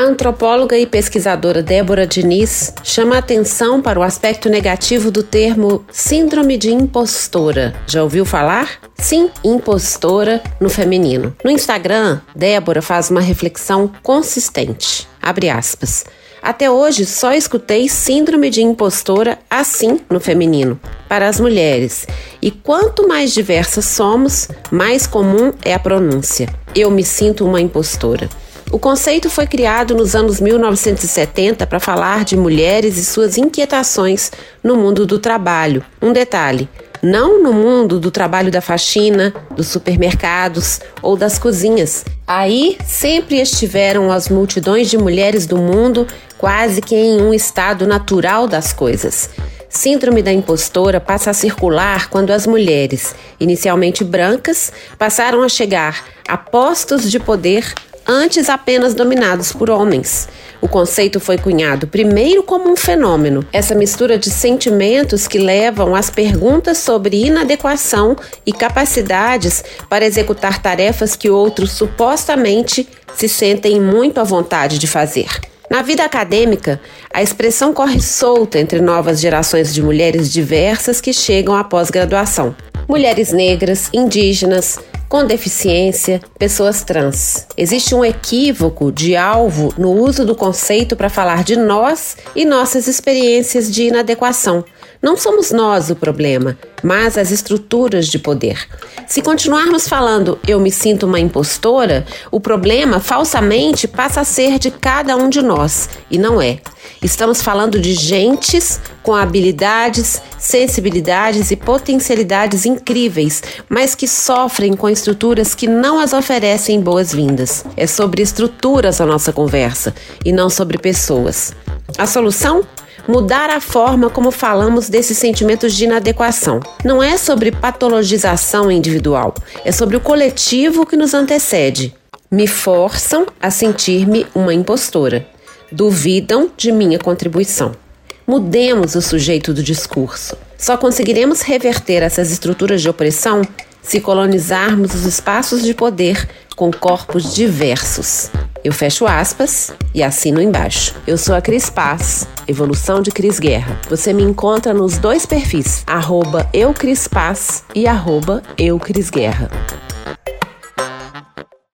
A antropóloga e pesquisadora Débora Diniz chama atenção para o aspecto negativo do termo síndrome de impostora. Já ouviu falar? Sim, impostora no feminino. No Instagram, Débora faz uma reflexão consistente. Abre aspas. Até hoje só escutei síndrome de impostora assim no feminino, para as mulheres. E quanto mais diversas somos, mais comum é a pronúncia. Eu me sinto uma impostora. O conceito foi criado nos anos 1970 para falar de mulheres e suas inquietações no mundo do trabalho. Um detalhe: não no mundo do trabalho da faxina, dos supermercados ou das cozinhas. Aí sempre estiveram as multidões de mulheres do mundo, quase que em um estado natural das coisas. Síndrome da impostora passa a circular quando as mulheres, inicialmente brancas, passaram a chegar a postos de poder antes apenas dominados por homens. O conceito foi cunhado primeiro como um fenômeno, essa mistura de sentimentos que levam às perguntas sobre inadequação e capacidades para executar tarefas que outros supostamente se sentem muito à vontade de fazer. Na vida acadêmica, a expressão corre solta entre novas gerações de mulheres diversas que chegam à pós-graduação. Mulheres negras, indígenas, com deficiência, pessoas trans. Existe um equívoco de alvo no uso do conceito para falar de nós e nossas experiências de inadequação. Não somos nós o problema, mas as estruturas de poder. Se continuarmos falando eu me sinto uma impostora, o problema falsamente passa a ser de cada um de nós, e não é. Estamos falando de gentes com habilidades, sensibilidades e potencialidades incríveis, mas que sofrem com estruturas que não as oferecem boas-vindas. É sobre estruturas a nossa conversa e não sobre pessoas. A solução? Mudar a forma como falamos desses sentimentos de inadequação. Não é sobre patologização individual, é sobre o coletivo que nos antecede. Me forçam a sentir-me uma impostora. Duvidam de minha contribuição. Mudemos o sujeito do discurso. Só conseguiremos reverter essas estruturas de opressão se colonizarmos os espaços de poder com corpos diversos. Eu fecho aspas e assino embaixo. Eu sou a Cris Paz, evolução de Cris Guerra. Você me encontra nos dois perfis, arroba e arroba eucrisguerra.